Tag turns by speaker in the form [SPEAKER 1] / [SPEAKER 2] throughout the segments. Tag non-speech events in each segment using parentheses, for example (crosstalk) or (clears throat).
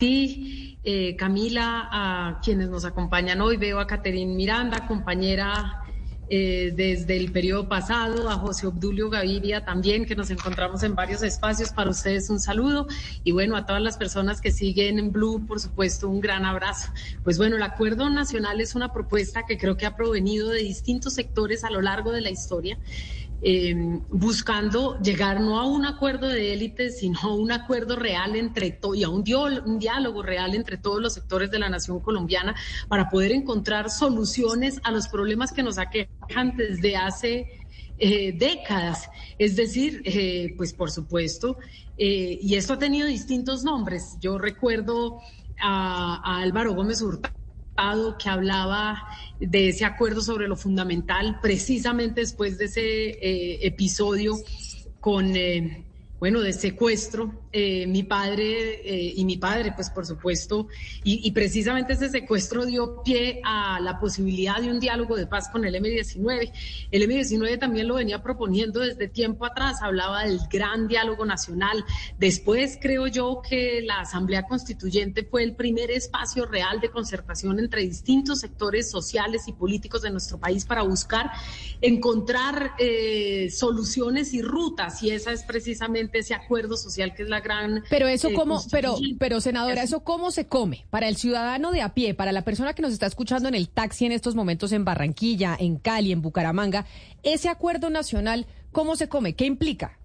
[SPEAKER 1] Sí, eh, Camila, a quienes nos acompañan hoy, veo a Caterín Miranda, compañera eh, desde el periodo pasado, a José Obdulio Gaviria también, que nos encontramos en varios espacios. Para ustedes un saludo y bueno, a todas las personas que siguen en Blue, por supuesto, un gran abrazo. Pues bueno, el Acuerdo Nacional es una propuesta que creo que ha provenido de distintos sectores a lo largo de la historia eh, buscando llegar no a un acuerdo de élite, sino a un acuerdo real entre todos y a un, un, diálogo real entre todos los sectores de la nación colombiana para poder encontrar soluciones a los problemas que nos aquejan desde hace eh, décadas. Es decir, eh, pues por supuesto, eh, y esto ha tenido distintos nombres. Yo recuerdo a, a Álvaro Gómez Hurtado que hablaba de ese acuerdo sobre lo fundamental, precisamente después de ese eh, episodio con, eh, bueno, de secuestro eh, mi padre eh, y mi padre, pues por supuesto, y, precisamente ese secuestro dio pie a la posibilidad de un diálogo de paz con el M-19. El M-19 también lo venía proponiendo desde tiempo atrás, hablaba del gran diálogo nacional. Después creo yo que la Asamblea Constituyente fue el primer espacio real de concertación entre distintos sectores sociales y políticos de nuestro país para buscar encontrar eh, soluciones y rutas, y esa es precisamente ese acuerdo social que es la gran...
[SPEAKER 2] Pero eso cómo, pero, pero senadora, ¿eso cómo se come? Para el ciudadano de a pie, para la persona que nos está escuchando en el taxi en estos momentos en Barranquilla, en Cali, en Bucaramanga, ese acuerdo nacional, ¿cómo se come? ¿Qué implica?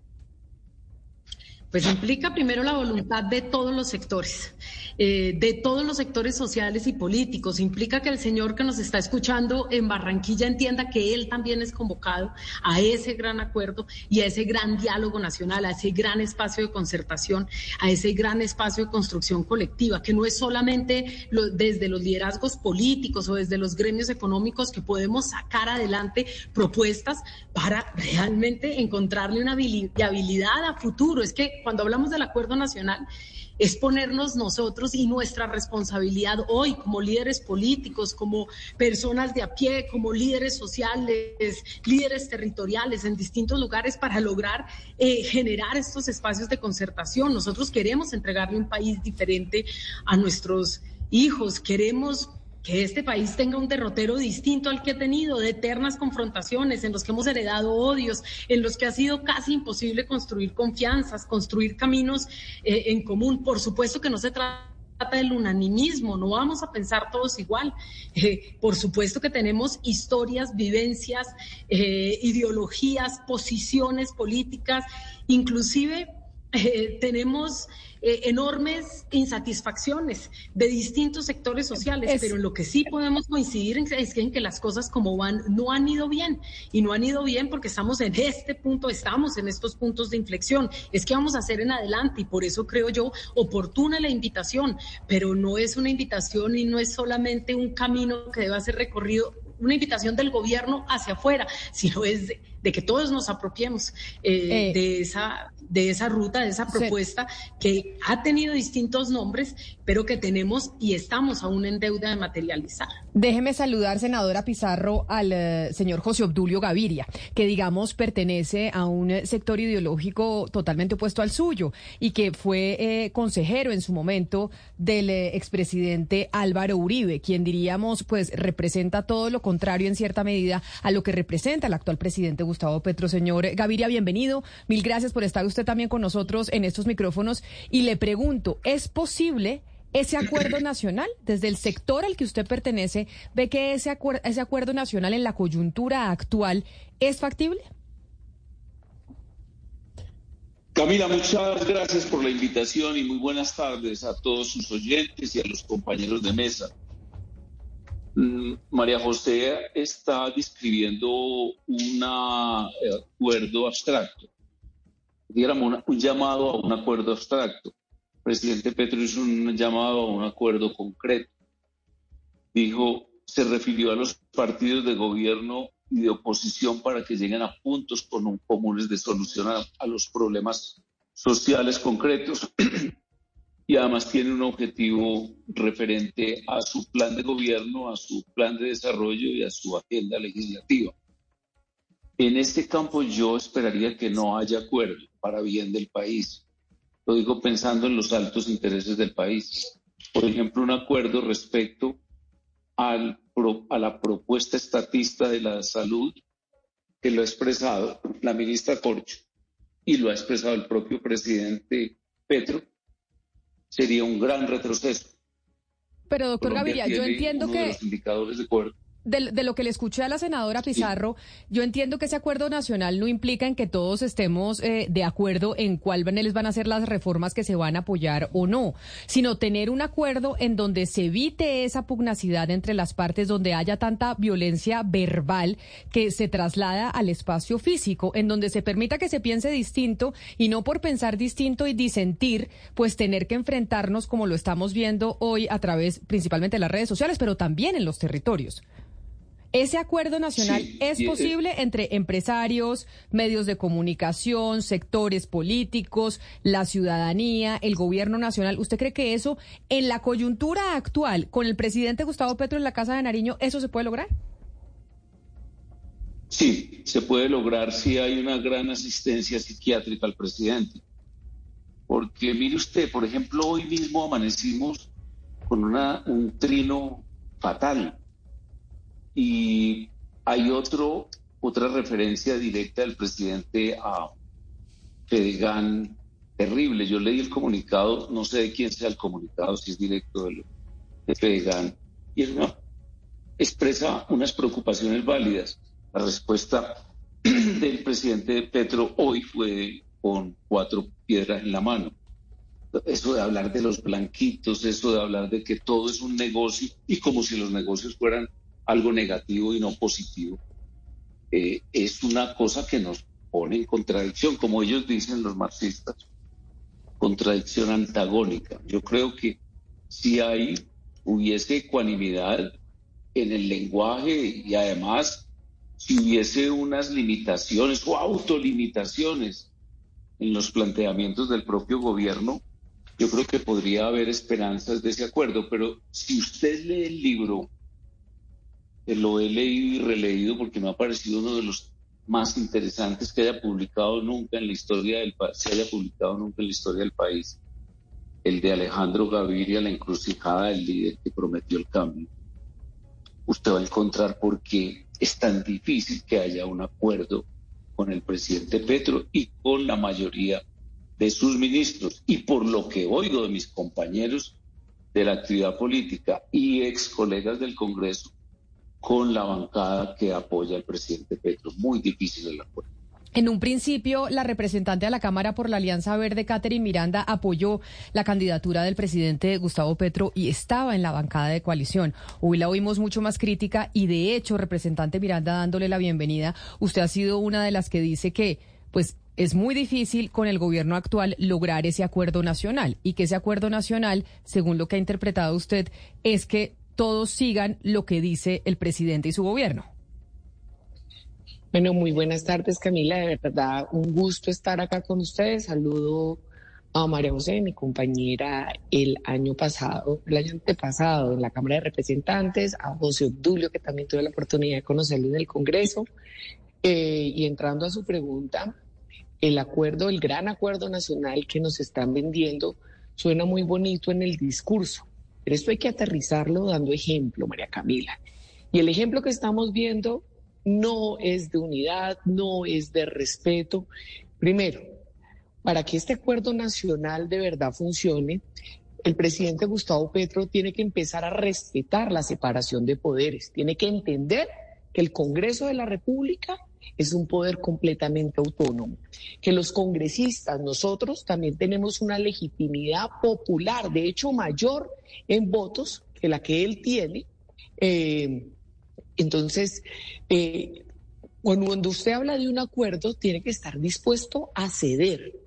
[SPEAKER 1] Pues implica primero la voluntad de todos los sectores. Eh, de todos los sectores sociales y políticos. Implica que el señor que nos está escuchando en Barranquilla entienda que él también es convocado a ese gran acuerdo y a ese gran diálogo nacional, a ese gran espacio de concertación, a ese gran espacio de construcción colectiva, que no es solamente desde los liderazgos políticos o desde los gremios económicos que podemos sacar adelante propuestas para realmente encontrarle una habilidad a futuro. Es que cuando hablamos del acuerdo nacional, es ponernos nosotros y nuestra responsabilidad hoy como líderes políticos, como personas de a pie, como líderes sociales, líderes territoriales en distintos lugares para lograr eh, generar estos espacios de concertación. Nosotros queremos entregarle un país diferente a nuestros hijos, queremos que este país tenga un derrotero distinto al que ha tenido, de eternas confrontaciones, en los que hemos heredado odios, en los que ha sido casi imposible construir confianzas, construir caminos eh, en común. Por supuesto que no se trata del unanimismo, no vamos a pensar todos igual. Eh, por supuesto que tenemos historias, vivencias, eh, ideologías, posiciones políticas, inclusive tenemos eh, enormes insatisfacciones de distintos sectores sociales, pero en lo que sí podemos coincidir es que en que las cosas como van no han ido bien y no han ido bien porque estamos en este punto, estamos en estos puntos de inflexión. Es que vamos a hacer en adelante y por eso creo yo oportuna la invitación, pero no es una invitación y no es solamente un camino que deba ser recorrido una invitación del gobierno hacia afuera, sino es de, que todos nos apropiemos eh, eh, de, esa, de esa ruta, de esa propuesta que ha tenido distintos nombres, pero que tenemos y estamos aún en deuda de materializar.
[SPEAKER 2] Déjeme saludar, senadora Pizarro, al eh, señor José Obdulio Gaviria, que digamos pertenece a un sector ideológico totalmente opuesto al suyo y que fue consejero en su momento del expresidente Álvaro Uribe, quien diríamos pues representa todo lo contrario en cierta medida a lo que representa el actual presidente Gustavo Petro. Señor Gaviria, bienvenido. Mil gracias por estar usted también con nosotros en estos micrófonos. Y le pregunto, ¿es posible ese acuerdo (clears throat) nacional, desde el sector al que usted pertenece, ve que ese, ese acuerdo nacional en la coyuntura actual es factible?
[SPEAKER 3] Camila, muchas gracias por la invitación y muy buenas tardes a todos sus oyentes y a los compañeros de mesa. Mm, María José está describiendo un acuerdo abstracto, digamos un llamado a un acuerdo abstracto. presidente Petro hizo un llamado a un acuerdo concreto. Dijo, se refirió a los partidos de gobierno y de oposición para que lleguen a puntos comunes de solución a, los problemas sociales concretos. (clears throat) y además tiene un objetivo referente a su plan de gobierno, a su plan de desarrollo y a su agenda legislativa. En este campo yo esperaría que no haya acuerdo para bien del país. Lo digo pensando en los altos intereses del país. Por ejemplo, un acuerdo respecto al, a la propuesta estatista de la salud que lo ha expresado la ministra Corcho y lo ha expresado el propio presidente Petro, sería un gran retroceso.
[SPEAKER 2] Pero, doctor Gaviria, yo entiendo que...
[SPEAKER 3] los indicadores de acuerdo
[SPEAKER 2] de, lo que le escuché a la senadora Pizarro, yo entiendo que ese acuerdo nacional no implica en que todos estemos eh, de acuerdo en cuáles van a ser las reformas que se van a apoyar o no, sino tener un acuerdo en donde se evite esa pugnacidad entre las partes, donde haya tanta violencia verbal que se traslada al espacio físico, en donde se permita que se piense distinto y no por pensar distinto y disentir, pues tener que enfrentarnos como lo estamos viendo hoy a través principalmente de las redes sociales, pero también en los territorios. ¿Ese acuerdo nacional es eh, posible entre empresarios, medios de comunicación, sectores políticos, la ciudadanía, el gobierno nacional? ¿Usted cree que eso, en la coyuntura actual, con el presidente Gustavo Petro en la Casa de Nariño, eso se puede lograr?
[SPEAKER 3] Sí, se puede lograr si hay una gran asistencia psiquiátrica al presidente. Porque mire usted, por ejemplo, hoy mismo amanecimos con una, un trino fatal y hay otro, otra referencia directa del presidente a Fedegan terrible. Yo leí el comunicado, no sé de quién sea el comunicado, si es directo de, de Fedegan, y él expresa unas preocupaciones válidas. La respuesta (clears throat) del presidente Petro hoy fue con cuatro piedras en la mano. Eso de hablar de los blanquitos, eso de hablar de que todo es un negocio y como si los negocios fueran algo negativo y no positivo, eh, es una cosa que nos pone en contradicción, como ellos dicen los marxistas, contradicción antagónica. Yo creo que si hay, hubiese ecuanimidad en el lenguaje y además si hubiese unas limitaciones o autolimitaciones en los planteamientos del propio gobierno, yo creo que podría haber esperanzas de ese acuerdo. Pero si usted lee el libro lo he leído y releído porque me ha parecido uno de los más interesantes que haya publicado nunca en la historia del se haya publicado nunca en la historia del país, el de Alejandro Gaviria, la encrucijada del líder que prometió el cambio. Usted va a encontrar por qué es tan difícil que haya un acuerdo con el presidente Petro y con la mayoría de sus ministros. Y por lo que oigo de mis compañeros de la actividad política y ex colegas del Congreso, con la bancada que apoya al presidente Petro. Muy difícil el acuerdo.
[SPEAKER 2] En un principio, la representante de la Cámara por la Alianza Verde, Catherine Miranda, apoyó la candidatura del presidente Gustavo Petro y estaba en la bancada de coalición. Hoy la oímos mucho más crítica y, de hecho, representante Miranda, dándole la bienvenida, usted ha sido una de las que dice que, pues, es muy difícil con el gobierno actual lograr ese acuerdo nacional y que ese acuerdo nacional, según lo que ha interpretado usted, es que todos sigan lo que dice el presidente y su gobierno.
[SPEAKER 4] Bueno, muy buenas tardes, Camila. De verdad, un gusto estar acá con ustedes. Saludo a María José, mi compañera, el año pasado, el año antepasado en la Cámara de Representantes, a José Obdulio, que también tuve la oportunidad de conocerlo en el Congreso. Eh, y entrando a su pregunta, el acuerdo, el gran acuerdo nacional que nos están vendiendo, suena muy bonito en el discurso pero esto hay que aterrizarlo dando ejemplo, María Camila. Y el ejemplo que estamos viendo no es de unidad, no es de respeto. Primero, para que este acuerdo nacional de verdad funcione, el presidente Gustavo Petro tiene que empezar a respetar la separación de poderes, tiene que entender que el Congreso de la República es un poder completamente autónomo, que los congresistas, nosotros también tenemos una legitimidad popular, de hecho mayor en votos que la que él tiene. Eh, entonces, eh, cuando usted habla de un acuerdo, tiene que estar dispuesto a ceder.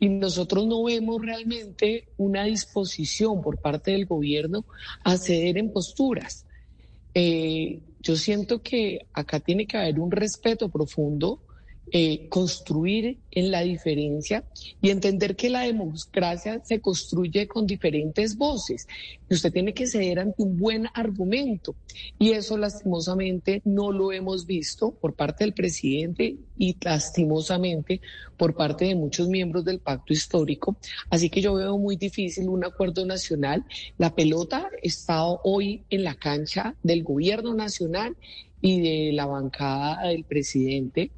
[SPEAKER 4] y nosotros no vemos realmente una disposición por parte del gobierno a ceder en posturas. Eh, yo siento que acá tiene que haber un respeto profundo eh, construir en la diferencia y entender que la democracia se construye con diferentes voces. Y usted tiene que ceder ante un buen argumento. Y eso lastimosamente no lo hemos visto por parte del presidente y lastimosamente por parte de muchos miembros del pacto histórico. Así que yo veo muy difícil un acuerdo nacional. La pelota está hoy en la cancha del gobierno nacional y de la bancada del presidente.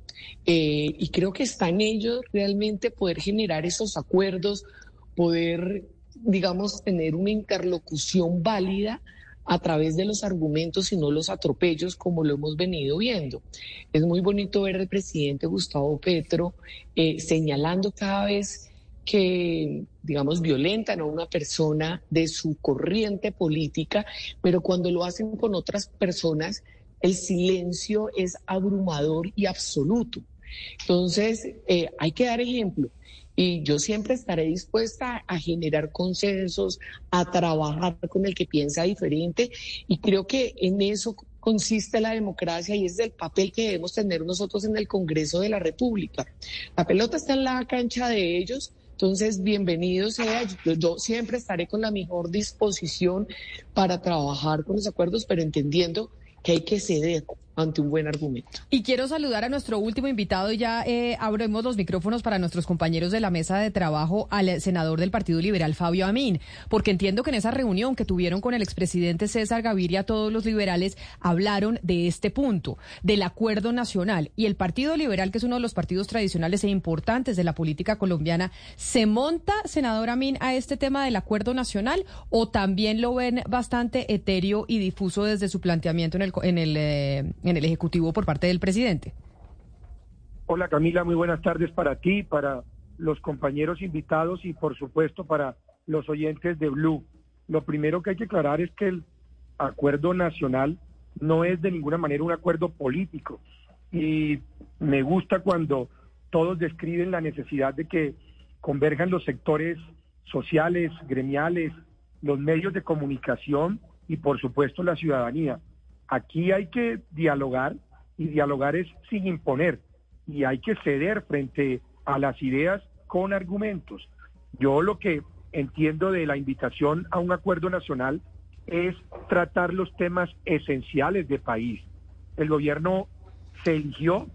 [SPEAKER 4] Eh, y creo que está en ellos realmente poder generar esos acuerdos, poder, digamos, tener una interlocución válida a través de los argumentos y no los atropellos como lo hemos venido viendo. Es muy bonito ver al presidente Gustavo Petro eh, señalando cada vez que, digamos, violentan a una persona de su corriente política, pero cuando lo hacen con otras personas, el silencio es abrumador y absoluto. Entonces, eh, hay que dar ejemplo. Y yo siempre estaré dispuesta a generar consensos, a trabajar con el que piensa diferente. Y creo que en eso consiste la democracia y es el papel que debemos tener nosotros en el Congreso de la República. La pelota está en la cancha de ellos. Entonces, bienvenido sea. yo siempre estaré con la mejor disposición para trabajar con los acuerdos, pero entendiendo que hay que ceder ante un buen argumento.
[SPEAKER 2] Y quiero saludar a nuestro último invitado ya eh, abrimos los micrófonos para nuestros compañeros de la mesa de trabajo, al senador del Partido Liberal, Fabio Amín, porque entiendo que en esa reunión que tuvieron con el expresidente César Gaviria, todos los liberales hablaron de este punto, del acuerdo nacional. Y el Partido Liberal, que es uno de los partidos tradicionales e importantes de la política colombiana, ¿se monta, senador Amín, a este tema del acuerdo nacional o también lo ven bastante etéreo y difuso desde su planteamiento en el... En el eh, en el Ejecutivo por parte del presidente.
[SPEAKER 5] Hola Camila, muy buenas tardes para ti, para los compañeros invitados y por supuesto para los oyentes de Blue. Lo primero que hay que aclarar es que el acuerdo nacional no es de ninguna manera un acuerdo político y me gusta cuando todos describen la necesidad de que converjan los sectores sociales, gremiales, los medios de comunicación y por supuesto la ciudadanía. Aquí hay que dialogar y dialogar es sin imponer y hay que ceder frente a las ideas con argumentos. Yo lo que entiendo de la invitación a un acuerdo nacional es tratar los temas esenciales de país. El gobierno se eligió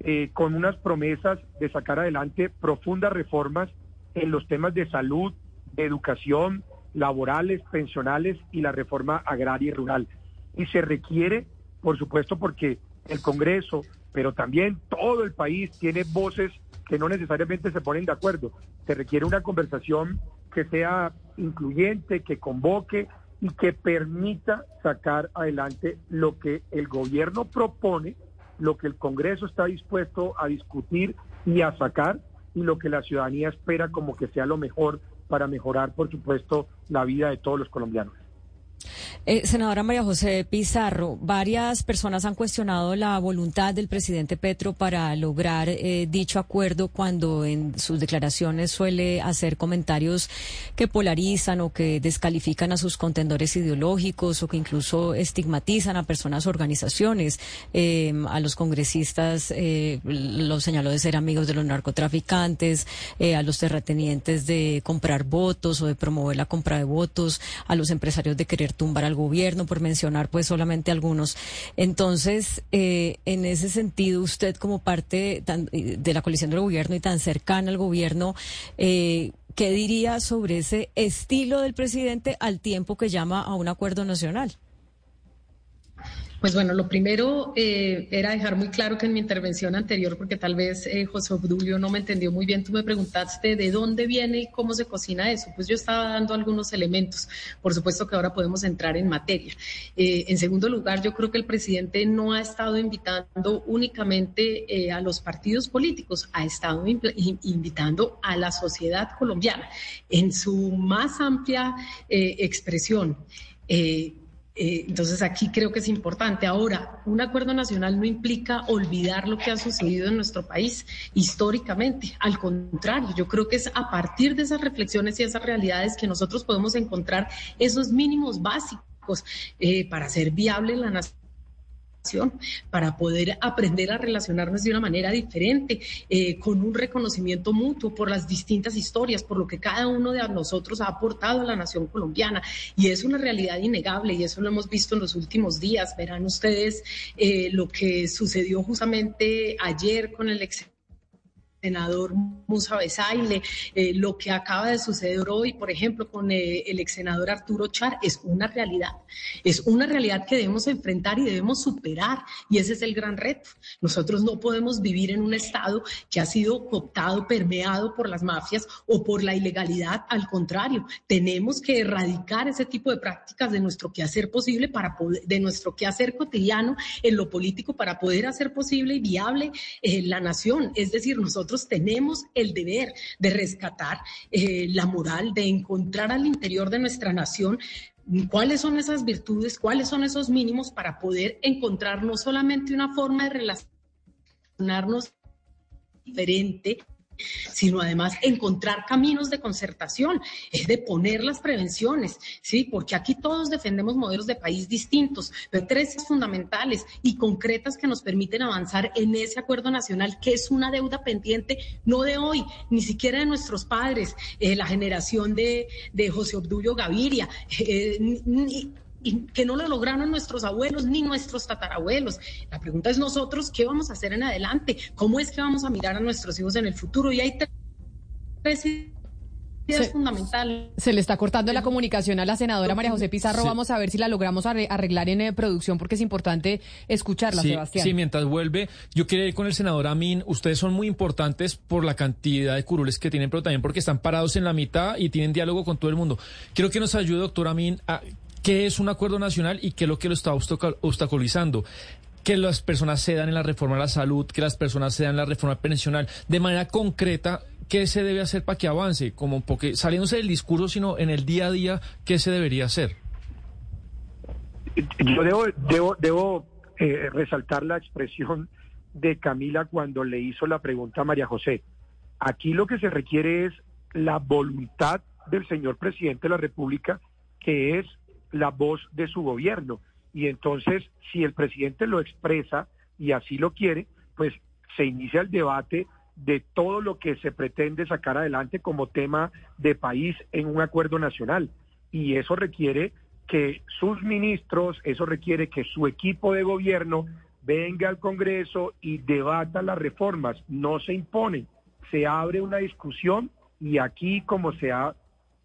[SPEAKER 5] eh, con unas promesas de sacar adelante profundas reformas en los temas de salud, educación, laborales, pensionales y la reforma agraria y rural y se requiere, por supuesto, porque el Congreso, pero también todo el país tiene voces que no necesariamente se ponen de acuerdo. Se requiere una conversación que sea incluyente, que convoque y que permita sacar adelante lo que el gobierno propone, lo que el Congreso está dispuesto a discutir y a sacar y lo que la ciudadanía espera como que sea lo mejor para mejorar, por supuesto, la vida de todos los colombianos.
[SPEAKER 2] Eh, senadora María José Pizarro, varias personas han cuestionado la voluntad del presidente Petro para lograr eh, dicho acuerdo cuando en sus declaraciones suele hacer comentarios que polarizan o que descalifican a sus contendores ideológicos o que incluso estigmatizan a personas, organizaciones, eh, a los congresistas, los señaló de ser amigos de los narcotraficantes, a los terratenientes de comprar votos o de promover la compra de votos, a los empresarios de querer tumbar al gobierno, por mencionar pues solamente algunos. Entonces, eh, en ese sentido, usted como parte de la coalición del gobierno y tan cercana al gobierno, eh, ¿qué diría sobre ese estilo del presidente al tiempo que llama a un acuerdo nacional?
[SPEAKER 1] Pues bueno, lo primero eh, era dejar muy claro que en mi intervención anterior, porque tal vez eh, José Obdulio no me entendió muy bien, tú me preguntaste de dónde viene y cómo se cocina eso. Pues yo estaba dando algunos elementos. Por supuesto que ahora podemos entrar en materia. Eh, en segundo lugar, yo creo que el presidente no ha estado invitando únicamente a los partidos políticos, ha estado invitando a la sociedad colombiana en su más amplia expresión entonces aquí creo que es importante. Ahora, un acuerdo nacional no implica olvidar lo que ha sucedido en nuestro país históricamente. Al contrario, yo creo que es a partir de esas reflexiones y esas realidades que nosotros podemos encontrar esos mínimos básicos eh, para hacer viable la nación para poder aprender a relacionarnos de una manera diferente, eh, con un reconocimiento mutuo por las distintas historias, por lo que cada uno de nosotros ha aportado a la nación colombiana. Y es una realidad innegable y eso lo hemos visto en los últimos días. Verán ustedes eh, lo que sucedió justamente ayer con el ex senador Musa Besaile, eh, lo que acaba de suceder hoy, por ejemplo, con eh, el ex senador Arturo Char, es una realidad. Es una realidad que debemos enfrentar y debemos superar. Y ese es el gran reto. Nosotros no podemos vivir en un Estado que ha sido cooptado, permeado por las mafias o por la ilegalidad. Al contrario, tenemos que erradicar ese tipo de prácticas de nuestro quehacer posible para poder, de nuestro quehacer cotidiano en lo político para poder hacer posible y viable eh, la nación. Es decir, nosotros tenemos el deber de rescatar eh, la moral, de encontrar al interior de nuestra nación cuáles son esas virtudes, cuáles son esos mínimos para poder encontrar no solamente una forma de relacionarnos diferente, sino además encontrar caminos de concertación, es de poner las prevenciones, ¿sí? Porque aquí todos defendemos modelos de país distintos, pero tres fundamentales y concretas que nos permiten avanzar en ese acuerdo nacional, que es una deuda pendiente, no de hoy, ni siquiera de nuestros padres, eh, la generación de, José Obdulio Gaviria, eh, ni, y que no lo lograron nuestros abuelos ni nuestros tatarabuelos. La pregunta es nosotros, ¿qué vamos a hacer en adelante? ¿Cómo es que vamos a mirar a nuestros hijos en el futuro? Y hay tres ideas fundamentales.
[SPEAKER 2] Se le está cortando la comunicación a la senadora María José Pizarro. Vamos a ver si la logramos arreglar en eh, producción porque es importante escucharla, Sebastián.
[SPEAKER 6] Sí, mientras vuelve, yo quiero ir con el senador Amin. Ustedes son muy importantes por la cantidad de curules que tienen, pero también porque están parados en la mitad y tienen diálogo con todo el mundo. Quiero que nos ayude, doctor Amin, a qué es un acuerdo nacional y qué es lo que lo está obstaculizando que las personas cedan en la reforma de la salud, que las personas cedan en la reforma pensional, de manera concreta, ¿qué se debe hacer para que avance? Como porque saliéndose del discurso, sino en el día a día, ¿qué se debería hacer?
[SPEAKER 5] Yo debo, debo, debo eh, resaltar la expresión de Camila cuando le hizo la pregunta a María José. Aquí lo que se requiere es la voluntad del señor presidente de la República, que es la voz de su gobierno. Y entonces, si el presidente lo expresa y así lo quiere, pues se inicia el debate de todo lo que se pretende sacar adelante como tema de país en un acuerdo nacional. Y eso requiere que sus ministros, eso requiere que su equipo de gobierno venga al Congreso y debata las reformas. No se impone, se abre una discusión y aquí, como se ha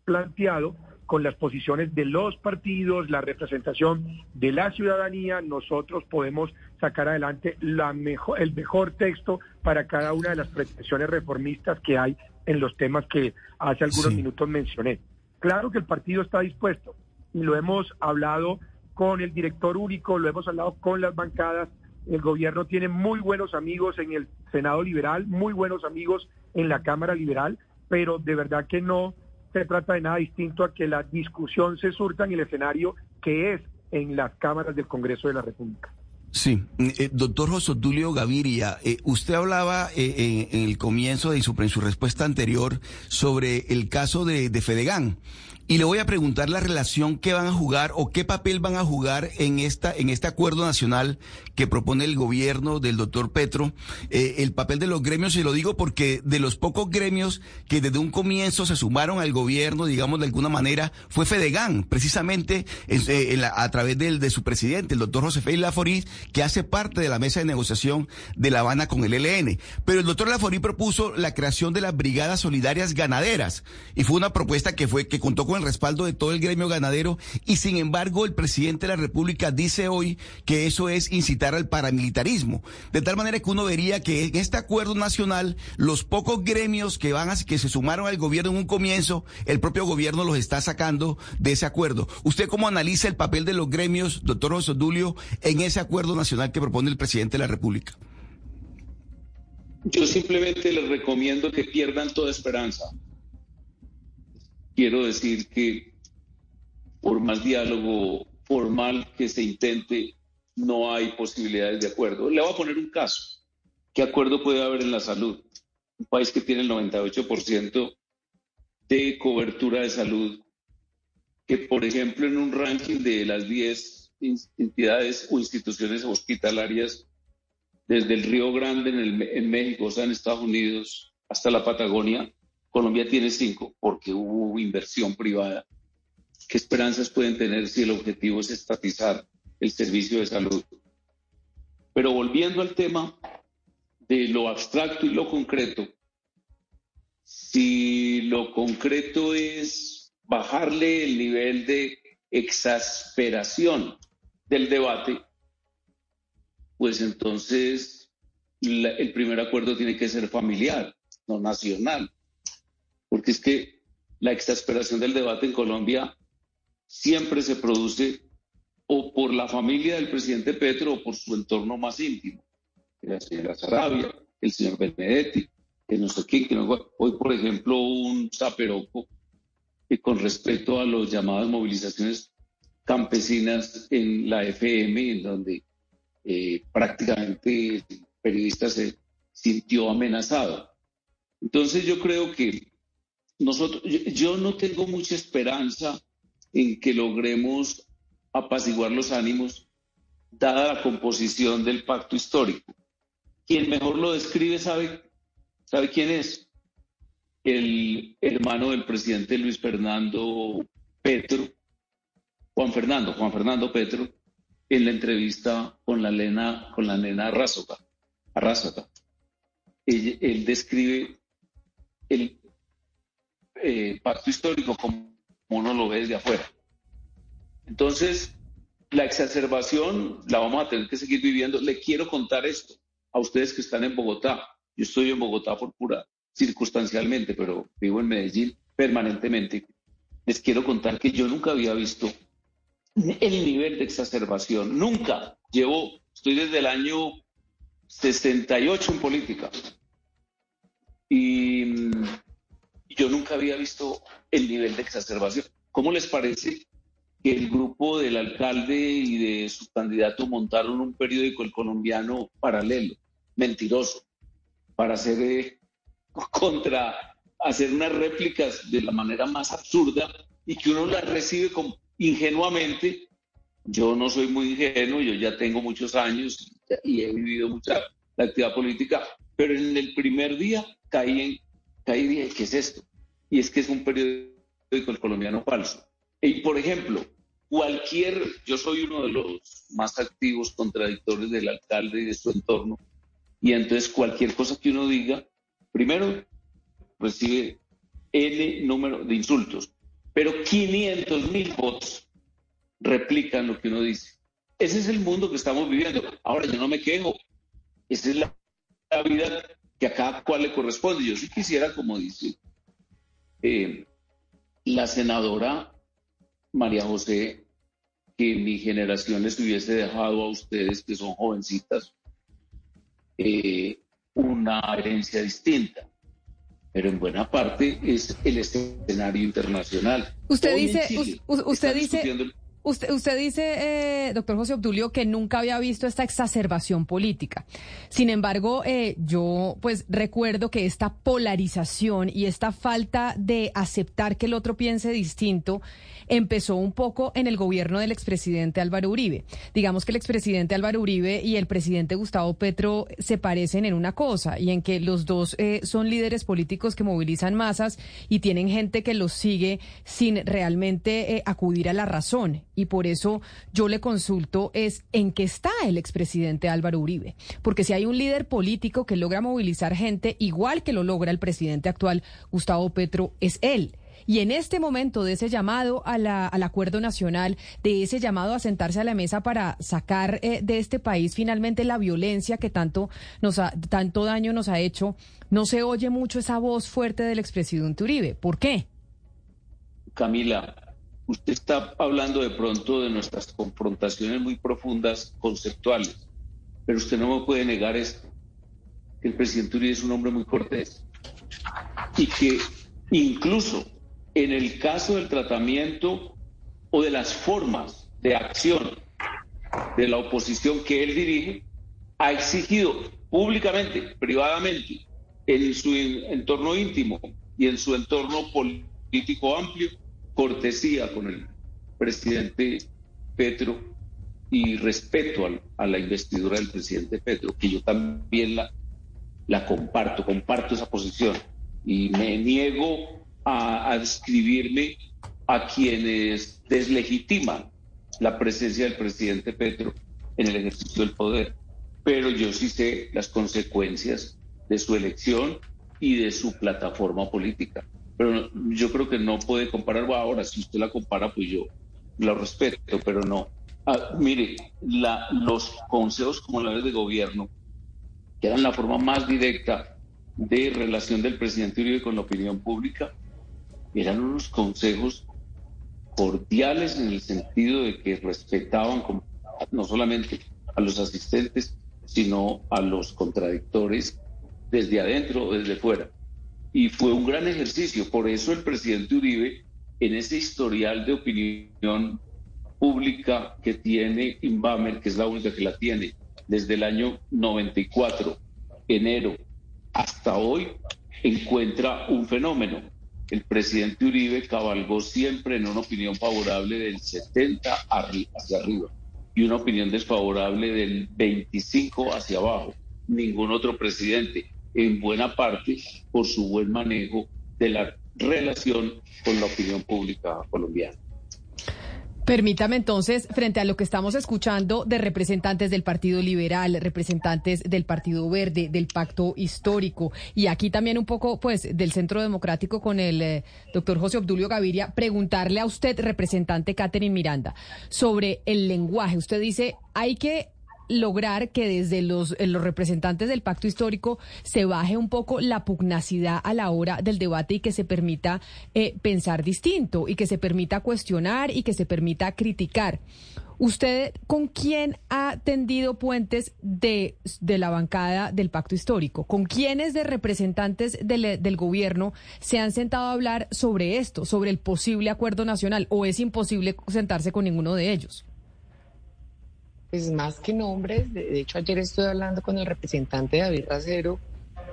[SPEAKER 5] planteado, con las posiciones de los partidos, la representación de la ciudadanía, nosotros podemos sacar adelante la mejor, el mejor texto para cada una de las pretensiones reformistas que hay en los temas que hace algunos minutos mencioné. Claro que el partido está dispuesto y lo hemos hablado con el director único, lo hemos hablado con las bancadas. El gobierno tiene muy buenos amigos en el Senado Liberal, muy buenos amigos en la Cámara Liberal, pero de verdad que no se trata de nada distinto a que la discusión se surta en el escenario que es en las cámaras del Congreso de la República.
[SPEAKER 7] Sí, eh, doctor José Tulio Gaviria, eh, usted hablaba eh, en, el comienzo de su, en su respuesta anterior sobre el caso de, de Fedegan. Y le voy a preguntar la relación que van a jugar o qué papel van a jugar en esta en este acuerdo nacional que propone el gobierno del doctor Petro, eh, el papel de los gremios, y lo digo porque de los pocos gremios que desde un comienzo se sumaron al gobierno, digamos de alguna manera, fue Fedegan, precisamente eh, a través del, de su presidente, el doctor José Félix Laforí, que hace parte de la mesa de negociación de La Habana con el ELN. Pero el doctor Laforí propuso la creación de las brigadas solidarias ganaderas, y fue una propuesta que fue que contó con el respaldo de todo el gremio ganadero y sin embargo el presidente de la República dice hoy que eso es incitar al paramilitarismo. De tal manera que uno vería que en este acuerdo nacional los pocos gremios que van a, que se sumaron al gobierno en un comienzo, el propio gobierno los está sacando de ese acuerdo. ¿Usted cómo analiza el papel de los gremios, doctor José Dulio, en ese acuerdo nacional que propone el presidente de la República?
[SPEAKER 3] Yo simplemente les recomiendo que pierdan toda esperanza quiero decir que por más diálogo formal que se intente, no hay posibilidades de acuerdo. Le voy a poner un caso. ¿Qué acuerdo puede haber en la salud? Un país que tiene el 98% de cobertura de salud, que por ejemplo en un ranking de las 10 entidades o instituciones hospitalarias, desde el Río Grande en, en México, o sea, en Estados Unidos, hasta la Patagonia, Colombia tiene cinco porque hubo inversión privada. ¿Qué esperanzas pueden tener si el objetivo es estatizar el servicio de salud? Pero volviendo al tema de lo abstracto y lo concreto, si lo concreto es bajarle el nivel de exasperación del debate, pues entonces el primer acuerdo tiene que ser familiar, no nacional. Porque es que la exasperación del debate en Colombia siempre se produce o por la familia del presidente Petro o por su entorno más íntimo. La señora Sarabia, el señor Benedetti, que no sé quién, que hoy, por ejemplo, un zaperoco que con respecto a las llamadas movilizaciones campesinas en la FM, en donde eh, prácticamente el periodista se sintió amenazado. Entonces yo creo que nosotros, yo, no tengo mucha esperanza en que logremos apaciguar los ánimos, dada la composición del pacto histórico. Quien mejor lo describe sabe, sabe quién es. El hermano del presidente Luis Fernando Petro, Juan Fernando, Juan Fernando Petro, en la entrevista con la nena, con la nena Arrázoga. Él, describe el eh, pacto histórico como uno lo ve desde afuera. Entonces, la exacerbación la vamos a tener que seguir viviendo. Le quiero contar esto a ustedes que están en Bogotá. Yo estoy en Bogotá por pura circunstancialmente, pero vivo en Medellín permanentemente. Les quiero contar que yo nunca había visto el nivel de exacerbación. Nunca. Llevo, estoy desde el año 68 en política. Y mm, yo nunca había visto el nivel de exacerbación. ¿Cómo les parece que el grupo del alcalde y de su candidato montaron un periódico, el colombiano paralelo, mentiroso, para hacer eh, (laughs) contra, hacer unas réplicas de la manera más absurda y que uno las recibe como ingenuamente, yo no soy muy ingenuo, yo ya tengo muchos años y he vivido mucha la actividad política, pero en el primer día caí en, y dije, ¿qué es esto? Y es que es un periódico el colombiano falso. Y por ejemplo, cualquier, yo soy uno de los más activos contradictores del alcalde y de su entorno, y entonces cualquier cosa que uno diga, primero recibe N número de insultos, pero 500 mil votos replican lo que uno dice. Ese es el mundo que estamos viviendo. Ahora, yo no me quejo. Esa es la, vida que a cada cual le corresponde. Yo sí quisiera, como dice eh, la senadora María José, que mi generación les hubiese dejado a ustedes, que son jovencitas, eh, una herencia distinta pero en buena parte es el escenario internacional.
[SPEAKER 2] Usted dice, usted dice, Usted, usted dice, eh, doctor José Obdulio, que nunca había visto esta exacerbación política. Sin embargo, eh, yo pues recuerdo que esta polarización y esta falta de aceptar que el otro piense distinto empezó un poco en el gobierno del expresidente Álvaro Uribe. Digamos que el expresidente Álvaro Uribe y el presidente Gustavo Petro se parecen en una cosa y en que los dos eh, son líderes políticos que movilizan masas y tienen gente que los sigue sin realmente acudir a la razón y por eso yo le consulto es en qué está el expresidente Álvaro Uribe. Porque si hay un líder político que logra movilizar gente igual que lo logra el presidente actual, Gustavo Petro, es él. Y en este momento de ese llamado al acuerdo nacional, de ese llamado a sentarse a la mesa para sacar eh, de este país finalmente la violencia que tanto, nos tanto daño nos ha hecho, no se oye mucho esa voz fuerte del expresidente Uribe. ¿Por qué?
[SPEAKER 3] Camila, usted está hablando de pronto de nuestras confrontaciones muy profundas, conceptuales, pero usted no me puede negar esto, que el presidente Uribe es un hombre muy cortés y que incluso en el caso del tratamiento o de las formas de acción de la oposición que él dirige, ha exigido públicamente, privadamente, en su entorno íntimo y en su entorno político amplio, cortesía con el presidente Petro y respeto a, la investidura del presidente Petro, que yo también la, la comparto, comparto esa posición y me niego a adscribirme a quienes deslegitiman la presencia del presidente Petro en el ejercicio del poder. Pero yo sí sé las consecuencias de su elección y de su plataforma política. Pero yo creo que no puede comparar, ahora si usted la compara, pues yo lo respeto, pero no. Ah, mire, la, los consejos comunales de gobierno, que eran la forma más directa de relación del presidente Uribe con la opinión pública, eran unos consejos cordiales en el sentido de que respetaban no solamente a los asistentes, sino a los contradictores desde adentro o desde fuera. Y fue un gran ejercicio. Por eso el presidente Uribe, en ese historial de opinión pública que tiene Inbamer, que es la única que la tiene, desde el año 94, enero, hasta hoy, encuentra un fenómeno. El presidente Uribe cabalgó siempre en una opinión favorable del 70 hacia arriba y una opinión desfavorable del 25 hacia abajo. Ningún otro presidente en buena parte por su buen manejo de la relación con la opinión pública colombiana.
[SPEAKER 2] Permítame entonces, frente a lo que estamos escuchando de representantes del Partido Liberal, representantes del Partido Verde, del Pacto Histórico y aquí también un poco pues del Centro Democrático con el eh, doctor José Obdulio Gaviria, preguntarle a usted, representante Catherine Miranda, sobre el lenguaje. Usted dice, hay que lograr que desde los, eh, los representantes del pacto histórico se baje un poco la pugnacidad a la hora del debate y que se permita eh, pensar distinto y que se permita cuestionar y que se permita criticar. ¿Usted con quién ha tendido puentes de, la bancada del pacto histórico? ¿Con quiénes de representantes del, del, gobierno se han sentado a hablar sobre esto, sobre el posible acuerdo nacional? ¿O es imposible sentarse con ninguno de ellos?
[SPEAKER 4] Pues más que nombres, de, hecho ayer estoy hablando con el representante David Racero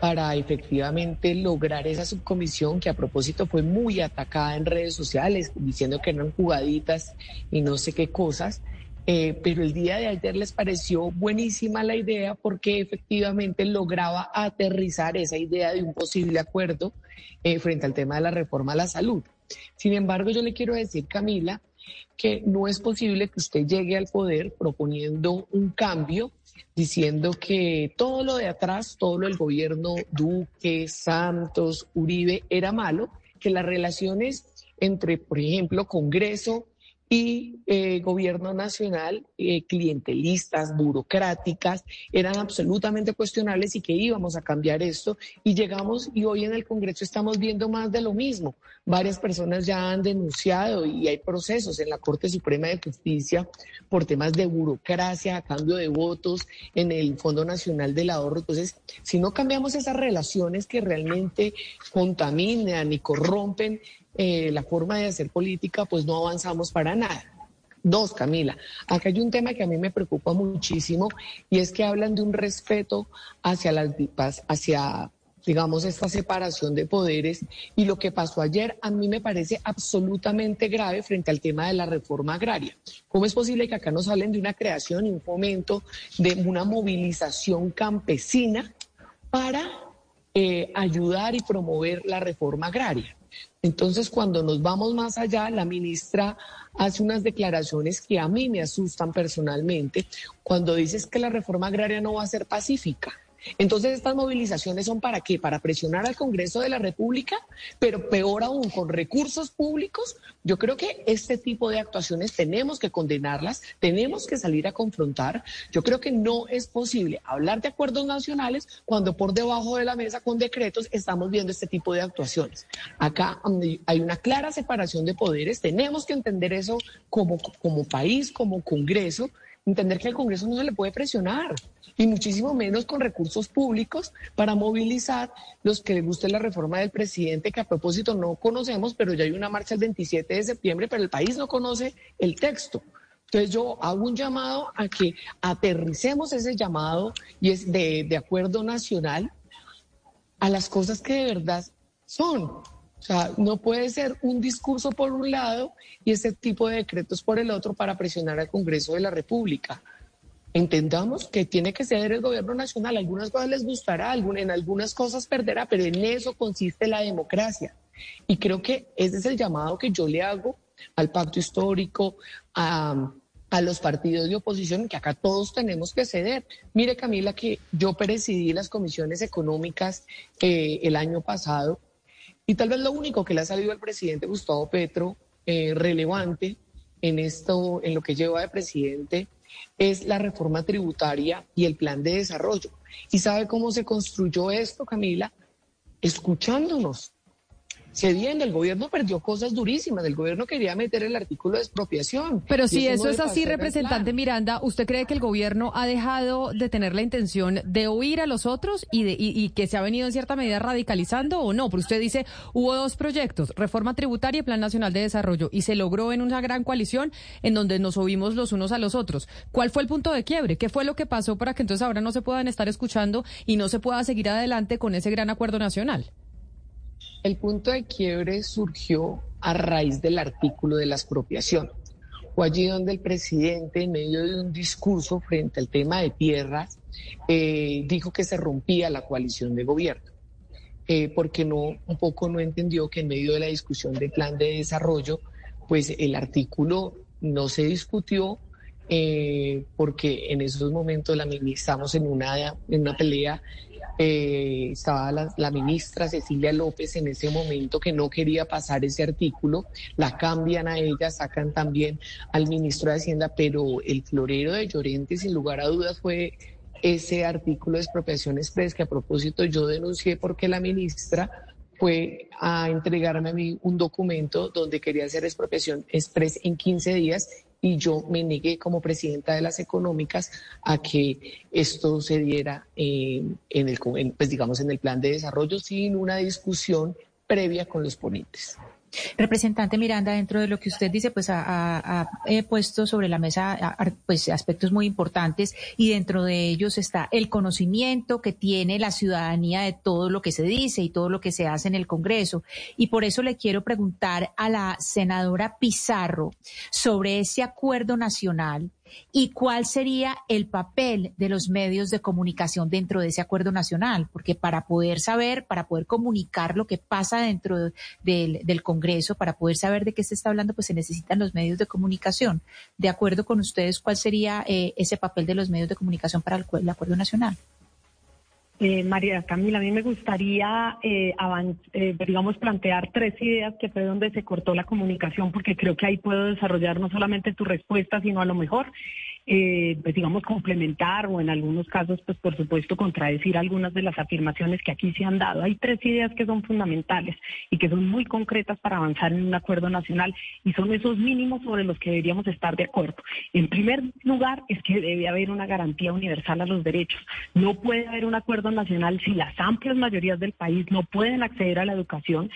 [SPEAKER 4] para efectivamente lograr esa subcomisión que a propósito fue muy atacada en redes sociales, diciendo que eran jugaditas y no sé qué cosas. Eh, pero el día de ayer les pareció buenísima la idea porque efectivamente lograba aterrizar esa idea de un posible acuerdo eh, frente al tema de la reforma a la salud. Sin embargo, yo le quiero decir, Camila, que no es posible que usted llegue al poder proponiendo un cambio, diciendo que todo lo de atrás, todo lo del gobierno Duque, Santos, Uribe era malo, que las relaciones entre, por ejemplo, Congreso y eh, gobierno nacional, eh, clientelistas, burocráticas, eran absolutamente cuestionables y que íbamos a cambiar esto. Y llegamos y hoy en el Congreso estamos viendo más de lo mismo. Varias personas ya han denunciado y hay procesos en la Corte Suprema de Justicia por temas de burocracia, a cambio de votos en el Fondo Nacional del Ahorro. Entonces, si no cambiamos esas relaciones que realmente contaminan y corrompen eh, la forma de hacer política, pues no avanzamos para nada. Dos, Camila, acá hay un tema que a mí me preocupa muchísimo y es que hablan de un respeto hacia las hacia digamos, esta separación de poderes. Y lo que pasó ayer a mí me parece absolutamente grave frente al tema de la reforma agraria. ¿Cómo es posible que acá nos hablen de una creación y un fomento de una movilización campesina para eh, ayudar y promover la reforma agraria? Entonces, cuando nos vamos más allá, la ministra hace unas declaraciones que a mí me asustan personalmente, cuando dices que la reforma agraria no va a ser pacífica. Entonces, estas movilizaciones son para qué? Para presionar al Congreso de la República, pero peor aún, con recursos públicos. Yo creo que este tipo de actuaciones tenemos que condenarlas, tenemos que salir a confrontar. Yo creo que no es posible hablar de acuerdos nacionales cuando por debajo de la mesa con decretos estamos viendo este tipo de actuaciones. Acá hay una clara separación de poderes, tenemos que entender eso como, como país, como Congreso entender que al Congreso no se le puede presionar y muchísimo menos con recursos públicos para movilizar los que les guste la reforma del presidente, que a propósito no conocemos, pero ya hay una marcha el 27 de septiembre, pero el país no conoce el texto. Entonces yo hago un llamado a que aterricemos ese llamado y es de, de acuerdo nacional a las cosas que de verdad son. O sea, no puede ser un discurso por un lado y ese tipo de decretos por el otro para presionar al Congreso de la República. Entendamos que tiene que ser el gobierno nacional. Algunas cosas les gustará, en algunas cosas perderá, pero en eso consiste la democracia. Y creo que ese es el llamado que yo le hago al pacto histórico, a, los partidos de oposición, que acá todos tenemos que ceder. Mire, Camila, que yo presidí las comisiones económicas eh, el año pasado y tal vez lo único que le ha salido al presidente Gustavo Petro eh, relevante en esto, en lo que lleva de presidente, es la reforma tributaria y el plan de desarrollo. ¿Y sabe cómo se construyó esto, Camila? Escuchándonos, cediendo. El gobierno perdió cosas durísimas. El gobierno quería meter el artículo de expropiación.
[SPEAKER 2] Pero si eso, es así, representante Miranda, ¿usted cree que el gobierno ha dejado de tener la intención de oír a los otros y, de, y, que se ha venido en cierta medida radicalizando o no? Porque usted dice, hubo dos proyectos, reforma tributaria y plan nacional de desarrollo, y se logró en una gran coalición en donde nos oímos los unos a los otros. ¿Cuál fue el punto de quiebre? ¿Qué fue lo que pasó para que entonces ahora no se puedan estar escuchando y no se pueda seguir adelante con ese gran acuerdo nacional?
[SPEAKER 4] El punto de quiebre surgió a raíz del artículo de la expropiación. Fue allí donde el presidente, en medio de un discurso frente al tema de tierras, eh, dijo que se rompía la coalición de gobierno. Eh, porque no, un poco no entendió que en medio de la discusión del plan de desarrollo, pues el artículo no se discutió eh, porque en esos momentos la estamos en una, en una pelea eh, estaba la, ministra Cecilia López en ese momento que no quería pasar ese artículo, la cambian a ella, sacan también al ministro de Hacienda, pero el florero de Llorente sin lugar a dudas fue ese artículo de expropiación express que a propósito yo denuncié porque la ministra fue a entregarme a mí un documento donde quería hacer expropiación express en 15 días y yo me negué como presidenta de las económicas a que esto se diera en el, pues digamos, en el plan de desarrollo sin una discusión previa con los ponentes.
[SPEAKER 8] Representante Miranda, dentro de lo que usted dice, pues ha, puesto sobre la mesa pues aspectos muy importantes y dentro de ellos está el conocimiento que tiene la ciudadanía de todo lo que se dice y todo lo que se hace en el Congreso. Y por eso le quiero preguntar a la senadora Pizarro sobre ese acuerdo nacional y cuál sería el papel de los medios de comunicación dentro de ese acuerdo nacional, porque para poder saber, para poder comunicar lo que pasa dentro del, Congreso, para poder saber de qué se está hablando, pues se necesitan los medios de comunicación. De acuerdo con ustedes, ¿cuál sería eh, ese papel de los medios de comunicación para el acuerdo nacional?
[SPEAKER 9] Eh, María Camila, a mí me gustaría, eh, eh, digamos, plantear tres ideas que fue donde se cortó la comunicación, porque creo que ahí puedo desarrollar no solamente tu respuesta, sino a lo mejor eh, pues digamos, complementar o en algunos casos, pues por supuesto, contradecir algunas de las afirmaciones que aquí se han dado. Hay tres ideas que son fundamentales y que son muy concretas para avanzar en un acuerdo nacional y son esos mínimos sobre los que deberíamos estar de acuerdo. En primer lugar, es que debe haber una garantía universal a los derechos. No puede haber un acuerdo nacional si las amplias mayorías del país no pueden acceder a la educación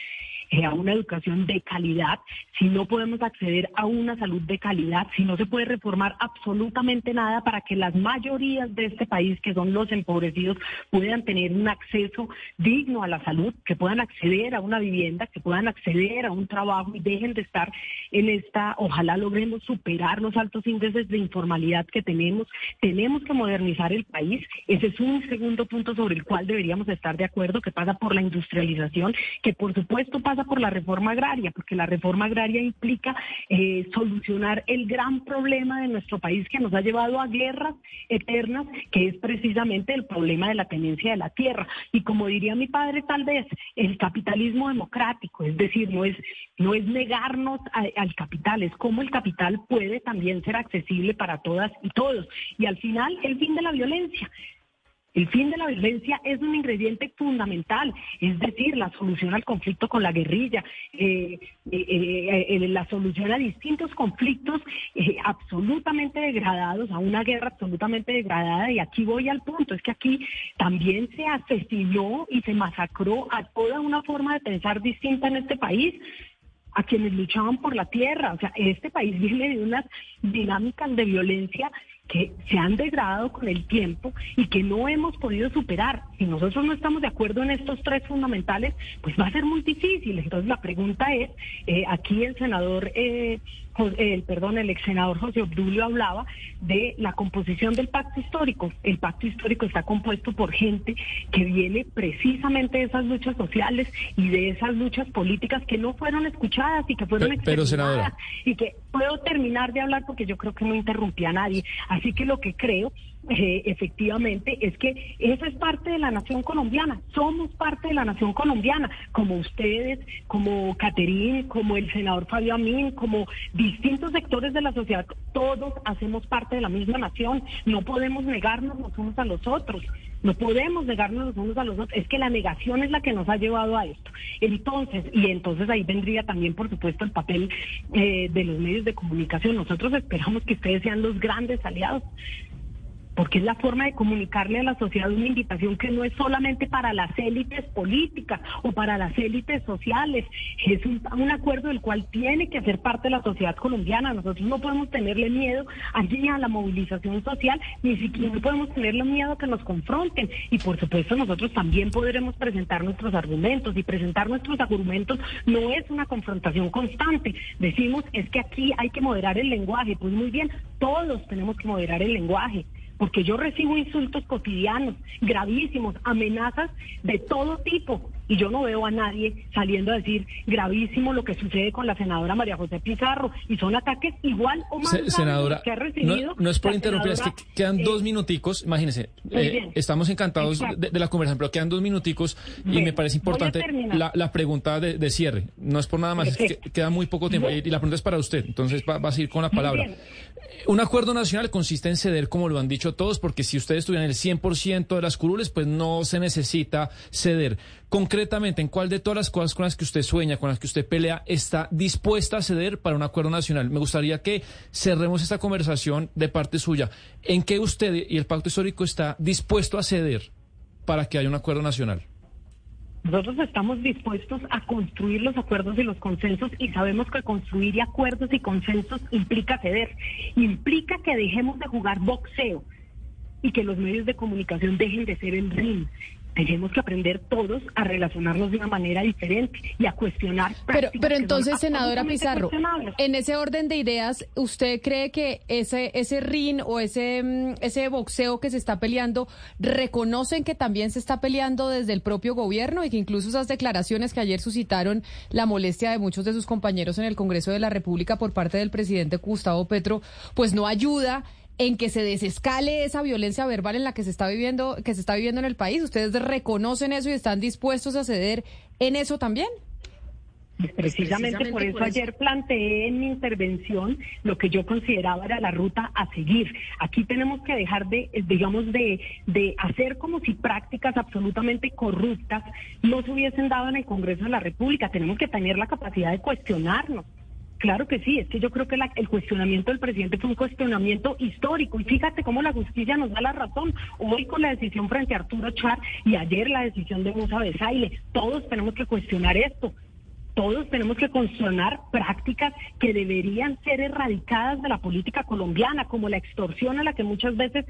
[SPEAKER 9] eh, a una educación de calidad, si no podemos acceder a una salud de calidad, si no se puede reformar absolutamente nada para que las mayorías de este país, que son los empobrecidos, puedan tener un acceso digno a la salud, que puedan acceder a una vivienda, que puedan acceder a un trabajo y dejen de estar en esta, ojalá logremos superar los altos índices de informalidad que tenemos. Tenemos que modernizar el país. Ese es un segundo punto sobre el cual deberíamos estar de acuerdo, que pasa por la industrialización, que por supuesto pasa por la reforma agraria, porque la reforma agraria implica eh, solucionar el gran problema de nuestro país que nos ha llevado a guerras eternas, que es precisamente el problema de la tenencia de la tierra. Y como diría mi padre, tal vez el capitalismo democrático, es decir, no es, no es negarnos al capital, es cómo el capital puede también ser accesible para todas y todos. Y al final, el fin de la violencia. El fin de la violencia es un ingrediente fundamental, es decir, la solución al conflicto con la guerrilla, eh, eh, eh, la solución a distintos conflictos absolutamente degradados, a una guerra absolutamente degradada. Y aquí voy al punto, es que aquí también se asesinó y se masacró a toda una forma de pensar distinta en este país a quienes luchaban por la tierra. O sea, este país viene de unas dinámicas de violencia que se han degradado con el tiempo y que no hemos podido superar. Si nosotros no estamos de acuerdo en estos tres fundamentales, pues va a ser muy difícil. Entonces la pregunta es, eh, aquí el senador eh, el, perdón, el ex senador José Obdulio hablaba de la composición del pacto histórico. El pacto histórico está compuesto por gente que viene precisamente de esas luchas sociales y de esas luchas políticas que no fueron escuchadas y que fueron
[SPEAKER 6] pero,
[SPEAKER 9] y que puedo terminar de hablar porque yo creo que no interrumpí a nadie. Así que lo que creo eh, efectivamente es que esa es parte de la nación colombiana, somos parte de la nación colombiana, como ustedes, como Caterín, como el senador Fabio Amín, como distintos sectores de la sociedad, todos hacemos parte de la misma nación, no podemos negarnos los unos a los otros. No podemos negarnos los unos a los otros. Es que la negación es la que nos ha llevado a esto. Entonces, y entonces ahí vendría también, por supuesto, el papel eh, de los medios de comunicación. Nosotros esperamos que ustedes sean los grandes aliados porque es la forma de comunicarle a la sociedad una invitación que no es solamente para las élites políticas o para las élites sociales, es un, acuerdo del cual tiene que ser parte la sociedad colombiana. Nosotros no podemos tenerle miedo allí a la movilización social, ni siquiera podemos tenerle miedo a que nos confronten. Y por supuesto nosotros también podremos presentar nuestros argumentos y presentar nuestros argumentos no es una confrontación constante. Decimos es que aquí hay que moderar el lenguaje. Pues muy bien, todos tenemos que moderar el lenguaje porque yo recibo insultos cotidianos, gravísimos, amenazas de todo tipo, y yo no veo a nadie saliendo a decir gravísimo lo que sucede con la senadora María José Pizarro, y son ataques igual o más
[SPEAKER 6] senadora,
[SPEAKER 9] que ha recibido.
[SPEAKER 6] No, es por interrumpir, es que quedan dos eh, minuticos, imagínense, eh, estamos encantados de, la conversación, pero quedan dos minuticos y me parece importante la, pregunta de, cierre, no es por nada más, es que queda muy poco tiempo, y, la pregunta es para usted, entonces va, va a seguir con la palabra. Un acuerdo nacional consiste en ceder, como lo han dicho todos, porque si ustedes tuvieran el 100% de las curules, pues no se necesita ceder. Concretamente, ¿en cuál de todas las cosas con las que usted sueña, con las que usted pelea, está dispuesta a ceder para un acuerdo nacional? Me gustaría que cerremos esta conversación de parte suya. ¿En qué usted y el pacto histórico está dispuesto a ceder para que haya un acuerdo nacional?
[SPEAKER 9] Nosotros estamos dispuestos a construir los acuerdos y los consensos y sabemos que construir acuerdos y consensos implica ceder, implica que dejemos de jugar boxeo y que los medios de comunicación dejen de ser el ring tenemos que aprender todos a relacionarnos de una manera diferente y a cuestionar.
[SPEAKER 2] Pero, pero entonces, senadora Pizarro, en ese orden de ideas, ¿usted cree que ese ese ring o ese mm, ese boxeo que se está peleando reconocen que también se está peleando desde el propio gobierno y que incluso esas declaraciones que ayer suscitaron la molestia de muchos de sus compañeros en el Congreso de la República por parte del presidente Gustavo Petro, pues no ayuda en que se desescale esa violencia verbal en la que se está viviendo, que se está viviendo en el país. ¿Ustedes reconocen eso y están dispuestos a ceder en eso también?
[SPEAKER 9] Precisamente, por eso ayer planteé en mi intervención lo que yo consideraba era la ruta a seguir. Aquí tenemos que dejar de, digamos, de, de hacer como si prácticas absolutamente corruptas no se hubiesen dado en el Congreso de la República. Tenemos que tener la capacidad de cuestionarnos Claro que sí, es que yo creo que el cuestionamiento del presidente fue un cuestionamiento histórico y fíjate cómo la justicia nos da la razón. Hoy con la decisión frente a Arturo Char y ayer la decisión de Musa Besaile, todos tenemos que cuestionar esto todos tenemos que constitucionar prácticas que deberían ser erradicadas de la política colombiana, como la extorsión a la que muchas veces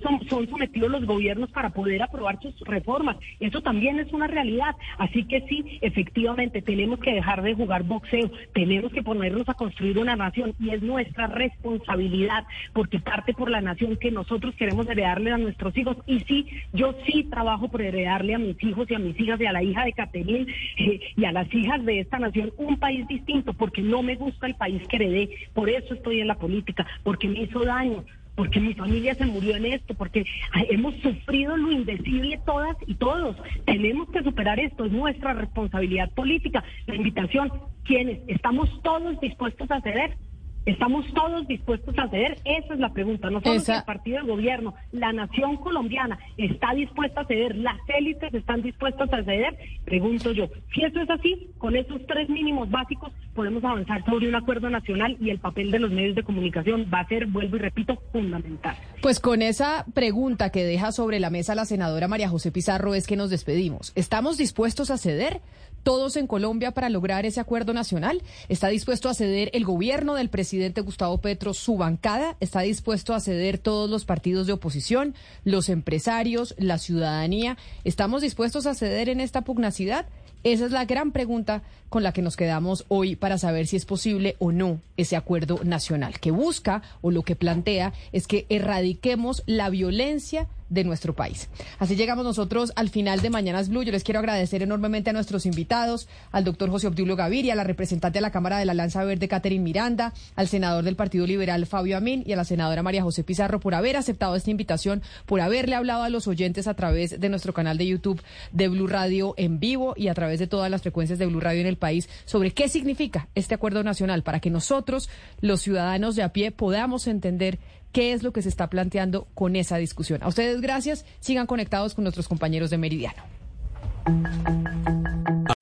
[SPEAKER 9] son, son, sometidos los gobiernos para poder aprobar sus reformas. Eso también es una realidad. Así que sí, efectivamente, tenemos que dejar de jugar boxeo, tenemos que ponernos a construir una nación y es nuestra responsabilidad, porque parte por la nación que nosotros queremos heredarle a nuestros hijos. Y sí, yo sí trabajo por heredarle a mis hijos y a mis hijas y a la hija de Caterine eh, y a las hijas de nación un país distinto, porque no me gusta el país que heredé, por eso estoy en la política, porque me hizo daño, porque mi familia se murió en esto, porque hemos sufrido lo indecible todas y todos. Tenemos que superar esto, es nuestra responsabilidad política. La invitación, ¿quiénes? ¿Estamos todos dispuestos a ceder? ¿Estamos todos dispuestos a ceder? Esa es la pregunta. No solo el partido del gobierno, la nación colombiana está dispuesta a ceder, las élites están dispuestas a ceder. Pregunto yo, si eso es así, con esos tres mínimos básicos podemos avanzar sobre un acuerdo nacional y el papel de los medios de comunicación va a ser, vuelvo y repito, fundamental.
[SPEAKER 2] Pues con esa pregunta que deja sobre la mesa la senadora María José Pizarro es que nos despedimos. ¿Estamos dispuestos a ceder? Todos en Colombia para lograr ese acuerdo nacional? ¿Está dispuesto a ceder el gobierno del presidente Gustavo Petro, su bancada? ¿Está dispuesto a ceder todos los partidos de oposición, los empresarios, la ciudadanía? ¿Estamos dispuestos a ceder en esta pugnacidad? Esa es la gran pregunta con la que nos quedamos hoy para saber si es posible o no ese acuerdo nacional, que busca o lo que plantea es que erradiquemos la violencia de nuestro país. Así llegamos nosotros al final de Mañanas Blue. Yo les quiero agradecer enormemente a nuestros invitados, al doctor José Obdulio Gaviria, a la representante de la Cámara de la Lanza Verde, Catherine Miranda, al senador del Partido Liberal, Fabio Amín, y a la senadora María José Pizarro por haber aceptado esta invitación, por haberle hablado a los oyentes a través de nuestro canal de YouTube de Blue Radio en vivo y a través de todas las frecuencias de Blue Radio en el país sobre qué significa este acuerdo nacional para que nosotros, los ciudadanos de a pie, podamos entender qué es lo que se está planteando con esa discusión. A ustedes gracias, sigan conectados con nuestros compañeros de Meridiano.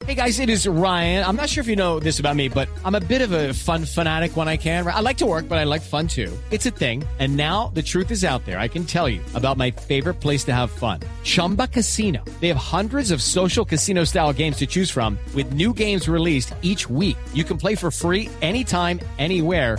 [SPEAKER 10] Hey guys, it is Ryan. I'm not sure if you know this about me, but I'm a bit of a fun fanatic when I can. I like to work, but I like fun too. It's a thing. And now the truth is out there. I can tell you about my favorite place to have fun. Chumba Casino. They have hundreds of social casino style games to choose from with new games released each week. You can play for free anytime, anywhere